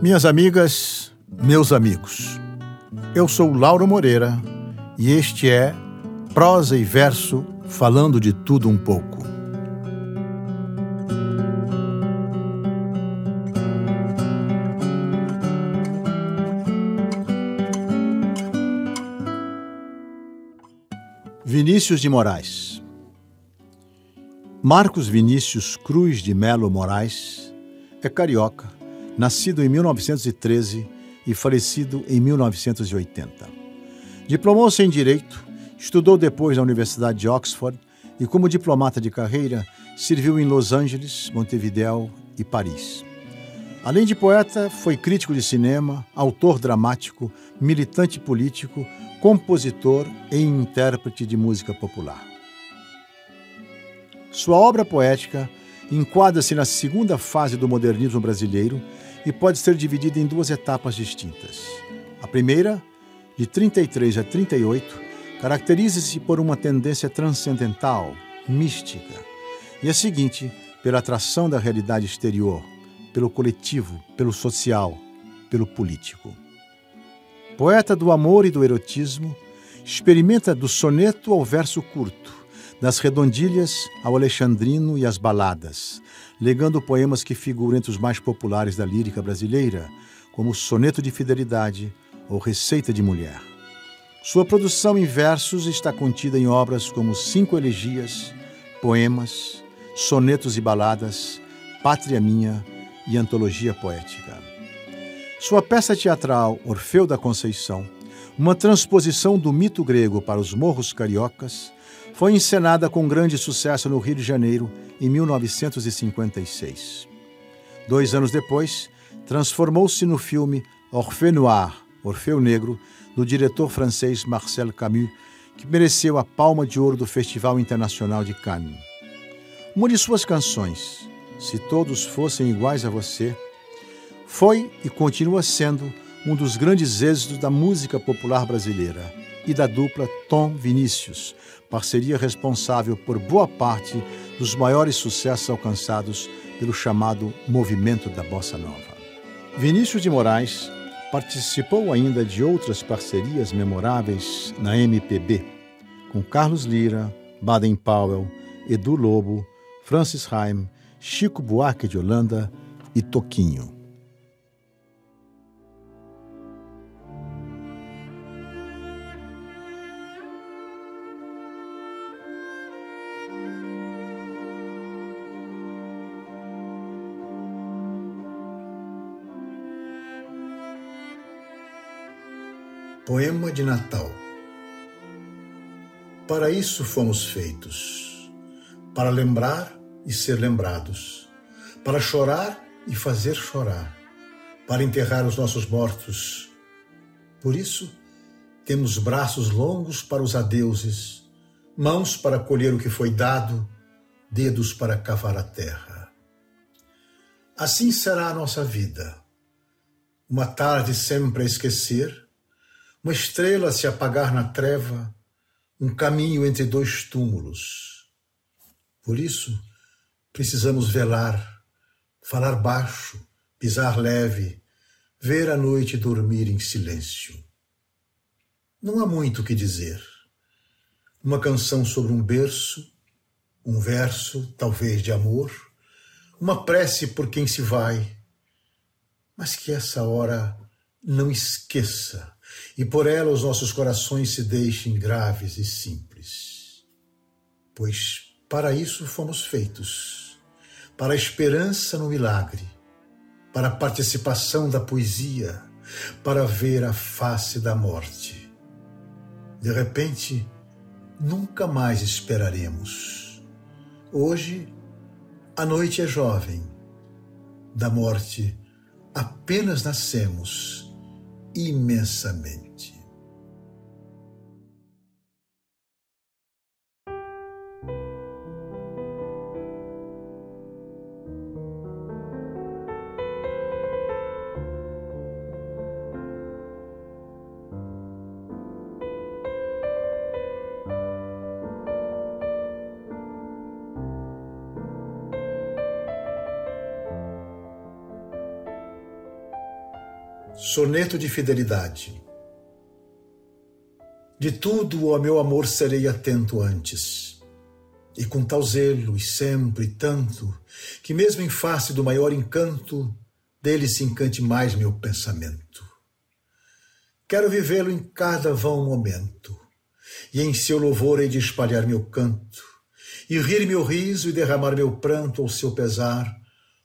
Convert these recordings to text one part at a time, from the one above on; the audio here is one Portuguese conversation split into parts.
Minhas amigas, meus amigos, eu sou Lauro Moreira e este é Prosa e Verso falando de tudo um pouco. Vinícius de Moraes Marcos Vinícius Cruz de Melo Moraes é carioca, nascido em 1913 e falecido em 1980. Diplomou-se em Direito, estudou depois na Universidade de Oxford e, como diplomata de carreira, serviu em Los Angeles, Montevideo e Paris. Além de poeta, foi crítico de cinema, autor dramático, militante político, compositor e intérprete de música popular. Sua obra poética enquadra-se na segunda fase do modernismo brasileiro e pode ser dividida em duas etapas distintas. A primeira, de 33 a 38, caracteriza-se por uma tendência transcendental, mística, e a seguinte, pela atração da realidade exterior, pelo coletivo, pelo social, pelo político. Poeta do amor e do erotismo, experimenta do soneto ao verso curto, das redondilhas ao alexandrino e às baladas, legando poemas que figuram entre os mais populares da lírica brasileira, como Soneto de Fidelidade ou Receita de Mulher. Sua produção em versos está contida em obras como Cinco Elegias, Poemas, Sonetos e Baladas, Pátria Minha e Antologia Poética. Sua peça teatral Orfeu da Conceição, uma transposição do mito grego para os morros cariocas, foi encenada com grande sucesso no Rio de Janeiro em 1956. Dois anos depois, transformou-se no filme Orphée Noir, Orfeu Negro, do diretor francês Marcel Camus, que mereceu a palma de ouro do Festival Internacional de Cannes. Uma de suas canções, Se Todos Fossem Iguais a Você, foi e continua sendo um dos grandes êxitos da música popular brasileira e da dupla Tom Vinícius, parceria responsável por boa parte dos maiores sucessos alcançados pelo chamado movimento da bossa nova. Vinícius de Moraes participou ainda de outras parcerias memoráveis na MPB, com Carlos Lira, Baden Powell, Edu Lobo, Francis Haim, Chico Buarque de Holanda e Toquinho. Poema de Natal. Para isso fomos feitos, para lembrar e ser lembrados, para chorar e fazer chorar, para enterrar os nossos mortos. Por isso, temos braços longos para os adeuses, mãos para colher o que foi dado, dedos para cavar a terra. Assim será a nossa vida. Uma tarde sempre a esquecer, uma estrela se apagar na treva, um caminho entre dois túmulos. Por isso, precisamos velar, falar baixo, pisar leve, ver a noite dormir em silêncio. Não há muito o que dizer. Uma canção sobre um berço, um verso, talvez de amor, uma prece por quem se vai, mas que essa hora não esqueça e por ela os nossos corações se deixem graves e simples. Pois para isso fomos feitos para a esperança no milagre, para a participação da poesia, para ver a face da morte. De repente, nunca mais esperaremos. Hoje, a noite é jovem. Da morte, apenas nascemos imensamente. Soneto de Fidelidade De tudo, ó meu amor, serei atento antes, e com tal zelo e sempre tanto, que mesmo em face do maior encanto, dele se encante mais meu pensamento. Quero vivê-lo em cada vão momento, e em seu louvor hei de espalhar meu canto, e rir meu riso e derramar meu pranto ao seu pesar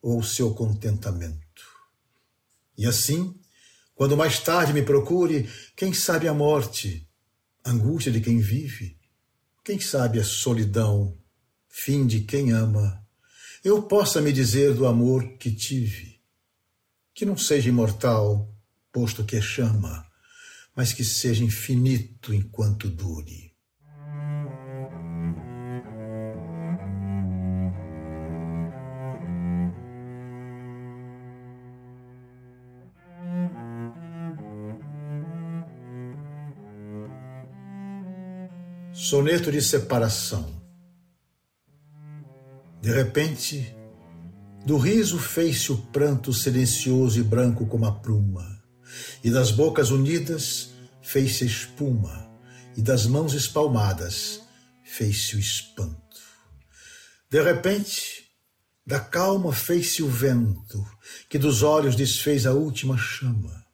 ou seu contentamento. E assim, quando mais tarde me procure, quem sabe a morte, angústia de quem vive, quem sabe a solidão, fim de quem ama, eu possa me dizer do amor que tive, que não seja imortal, posto que é chama, mas que seja infinito enquanto dure. Soneto de separação. De repente, do riso fez-se o pranto silencioso e branco como a pluma, e das bocas unidas fez-se espuma, e das mãos espalmadas fez-se o espanto. De repente, da calma fez-se o vento, que dos olhos desfez a última chama,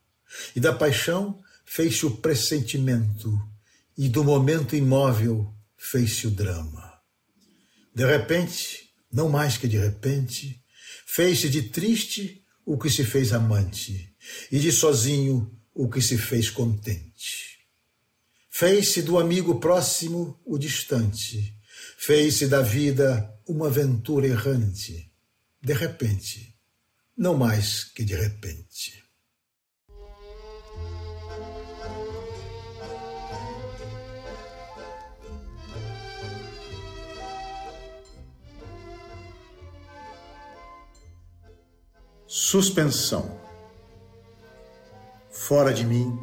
e da paixão fez-se o pressentimento, e do momento imóvel fez-se o drama. De repente, não mais que de repente, fez-se de triste o que se fez amante, e de sozinho o que se fez contente. Fez-se do amigo próximo o distante, fez-se da vida uma aventura errante, de repente, não mais que de repente. Suspensão. Fora de mim,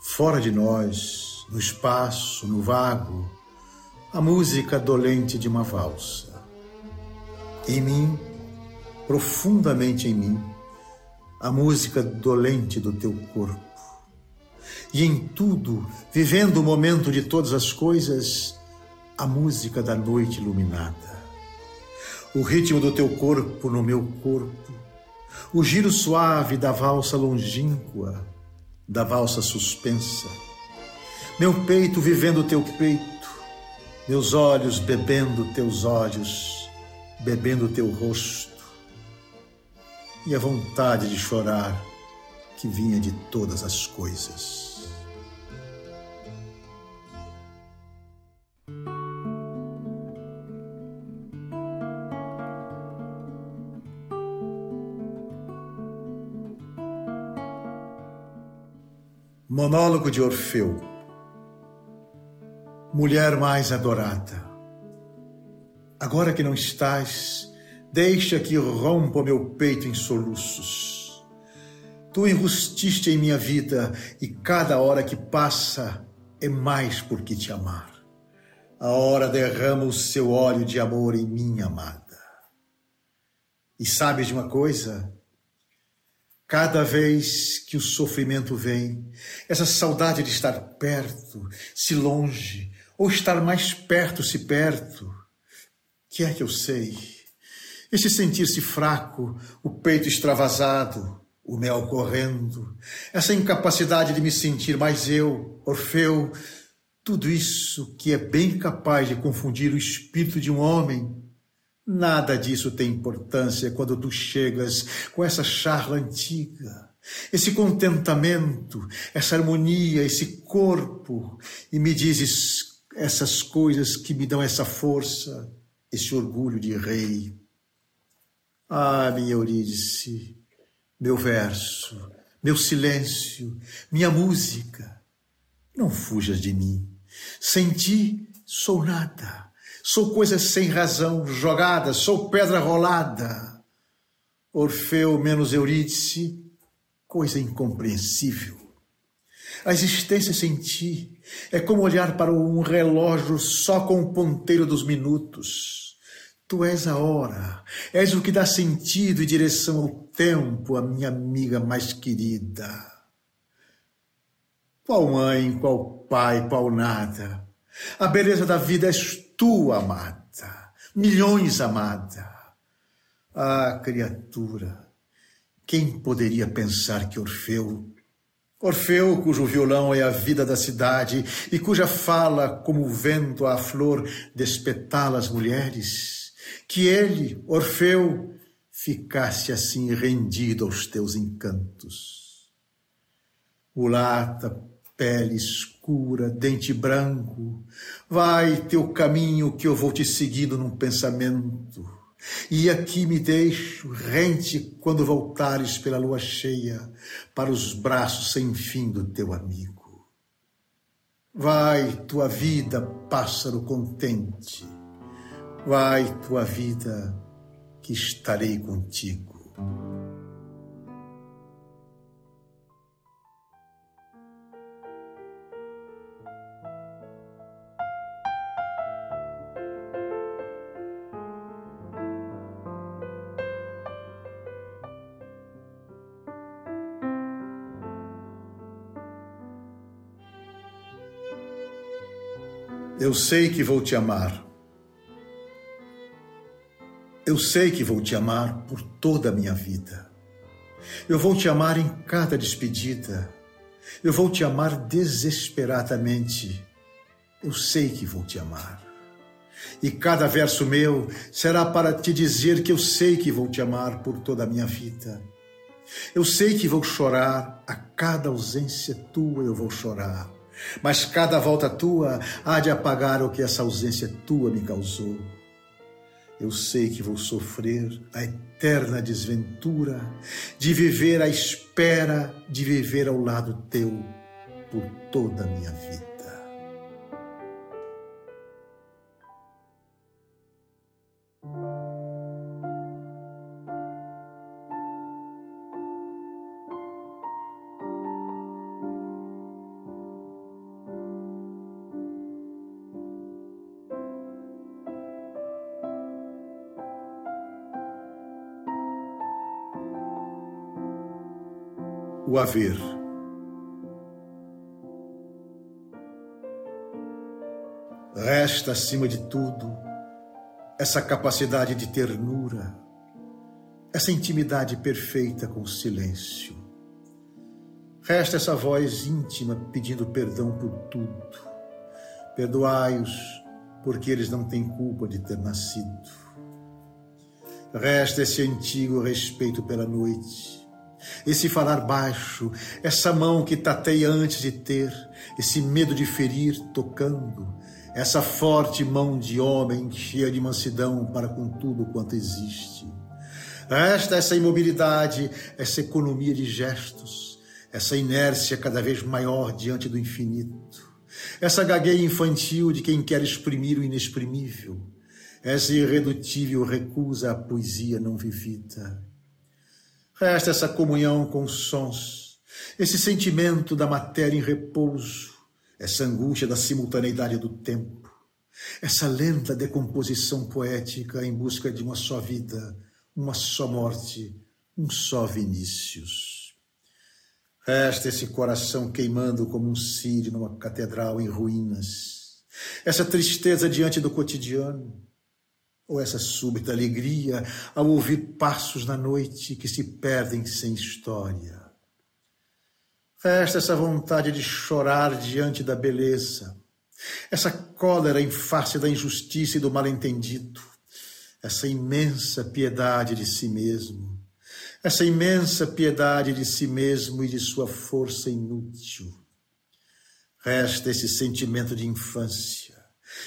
fora de nós, no espaço, no vago, a música dolente de uma valsa. Em mim, profundamente em mim, a música dolente do teu corpo. E em tudo, vivendo o momento de todas as coisas, a música da noite iluminada. O ritmo do teu corpo no meu corpo, o giro suave da valsa longínqua, da valsa suspensa. Meu peito vivendo teu peito, meus olhos bebendo teus olhos, bebendo teu rosto, e a vontade de chorar que vinha de todas as coisas. Monólogo de Orfeu. Mulher mais adorada, agora que não estás, deixa que rompa meu peito em soluços. Tu enrustiste em minha vida e cada hora que passa é mais por que te amar. A hora derrama o seu óleo de amor em minha amada. E sabes de uma coisa? Cada vez que o sofrimento vem, essa saudade de estar perto, se longe, ou estar mais perto, se perto, que é que eu sei? Esse sentir-se fraco, o peito extravasado, o mel correndo, essa incapacidade de me sentir mais eu, Orfeu, tudo isso que é bem capaz de confundir o espírito de um homem Nada disso tem importância quando tu chegas com essa charla antiga, esse contentamento, essa harmonia, esse corpo, e me dizes essas coisas que me dão essa força, esse orgulho de rei. Ah, minha Eurídice, meu verso, meu silêncio, minha música, não fujas de mim. Sem ti sou nada Sou coisa sem razão, jogada, sou pedra rolada. Orfeu menos Eurídice, coisa incompreensível. A existência sem ti é como olhar para um relógio só com o ponteiro dos minutos. Tu és a hora, és o que dá sentido e direção ao tempo, a minha amiga mais querida. Qual mãe, qual pai, qual nada. A beleza da vida és tu, amada, milhões amada. Ah, criatura, quem poderia pensar que Orfeu Orfeu, cujo violão é a vida da cidade e cuja fala, como o vento à flor, despetala as mulheres, que ele, Orfeu, ficasse assim rendido aos teus encantos. Mulata, pele escura, dente branco, vai teu caminho que eu vou te seguindo num pensamento e aqui me deixo rente quando voltares pela lua cheia para os braços sem fim do teu amigo. Vai tua vida, pássaro contente, vai tua vida, que estarei contigo. Eu sei que vou te amar. Eu sei que vou te amar por toda a minha vida. Eu vou te amar em cada despedida. Eu vou te amar desesperadamente. Eu sei que vou te amar. E cada verso meu será para te dizer que eu sei que vou te amar por toda a minha vida. Eu sei que vou chorar, a cada ausência tua eu vou chorar mas cada volta tua há de apagar o que essa ausência tua me causou. Eu sei que vou sofrer a eterna desventura de viver à espera de viver ao lado teu por toda a minha vida. O haver. Resta, acima de tudo, essa capacidade de ternura, essa intimidade perfeita com o silêncio. Resta essa voz íntima pedindo perdão por tudo. Perdoai-os, porque eles não têm culpa de ter nascido. Resta esse antigo respeito pela noite, esse falar baixo, essa mão que tateia antes de ter, esse medo de ferir tocando, essa forte mão de homem cheia de mansidão para com tudo quanto existe. Resta essa imobilidade, essa economia de gestos, essa inércia cada vez maior diante do infinito, essa gagueia infantil de quem quer exprimir o inexprimível, essa irredutível recusa à poesia não vivida Resta essa comunhão com os sons, esse sentimento da matéria em repouso, essa angústia da simultaneidade do tempo, essa lenta decomposição poética em busca de uma só vida, uma só morte, um só Vinícius. Resta esse coração queimando como um sírio numa catedral em ruínas, essa tristeza diante do cotidiano, ou essa súbita alegria ao ouvir passos na noite que se perdem sem história. Resta essa vontade de chorar diante da beleza, essa cólera em face da injustiça e do mal-entendido, essa imensa piedade de si mesmo, essa imensa piedade de si mesmo e de sua força inútil. Resta esse sentimento de infância,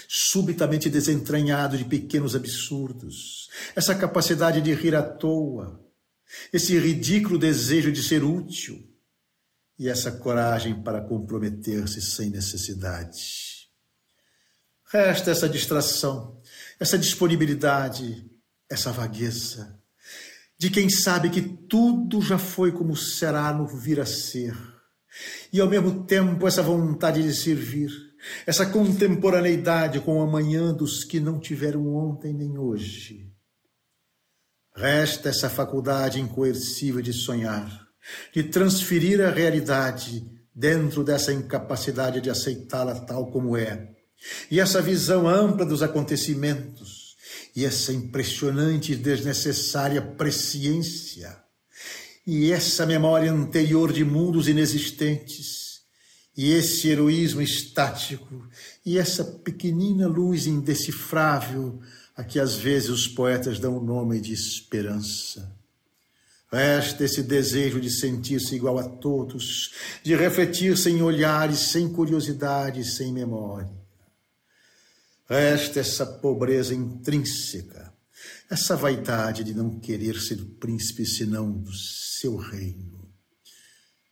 subitamente desentranhado de pequenos absurdos, essa capacidade de rir à toa, esse ridículo desejo de ser útil. E essa coragem para comprometer-se sem necessidade. Resta essa distração, essa disponibilidade, essa vagueza de quem sabe que tudo já foi como será no vir a ser, e ao mesmo tempo essa vontade de servir essa contemporaneidade com o amanhã dos que não tiveram ontem nem hoje. Resta essa faculdade incoercível de sonhar, de transferir a realidade dentro dessa incapacidade de aceitá-la tal como é, e essa visão ampla dos acontecimentos, e essa impressionante e desnecessária presciência, e essa memória anterior de mundos inexistentes, e esse heroísmo estático, e essa pequenina luz indecifrável a que às vezes os poetas dão o nome de esperança. Resta esse desejo de sentir-se igual a todos, de refletir sem olhares, sem curiosidade, sem memória. Resta essa pobreza intrínseca, essa vaidade de não querer ser príncipe senão do seu reino.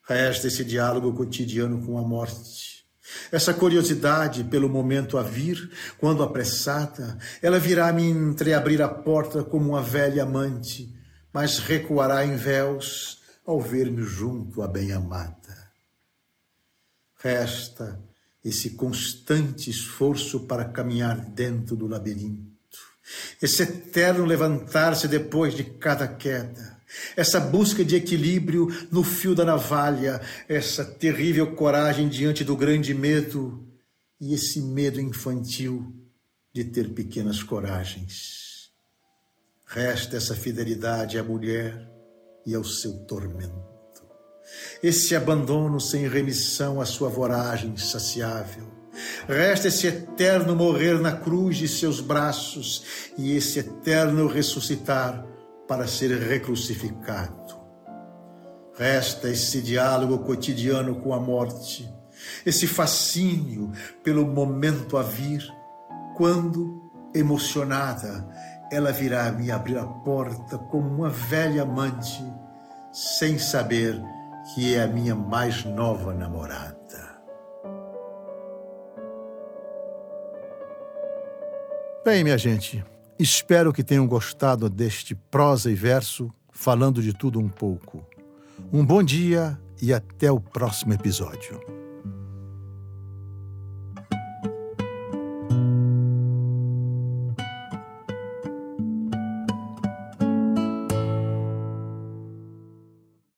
Resta esse diálogo cotidiano com a morte. Essa curiosidade pelo momento a vir, quando apressada, ela virá me entreabrir a porta como uma velha amante, mas recuará em véus ao ver-me junto à bem-amada. Resta esse constante esforço para caminhar dentro do labirinto, esse eterno levantar-se depois de cada queda, essa busca de equilíbrio no fio da navalha, essa terrível coragem diante do grande medo e esse medo infantil de ter pequenas coragens. Resta essa fidelidade à mulher e ao seu tormento. Esse abandono sem remissão à sua voragem insaciável. Resta esse eterno morrer na cruz de seus braços e esse eterno ressuscitar para ser recrucificado. Resta esse diálogo cotidiano com a morte, esse fascínio pelo momento a vir, quando, emocionada, ela virá me abrir a porta como uma velha amante, sem saber que é a minha mais nova namorada. Bem, minha gente, Espero que tenham gostado deste prosa e verso, falando de tudo um pouco. Um bom dia e até o próximo episódio.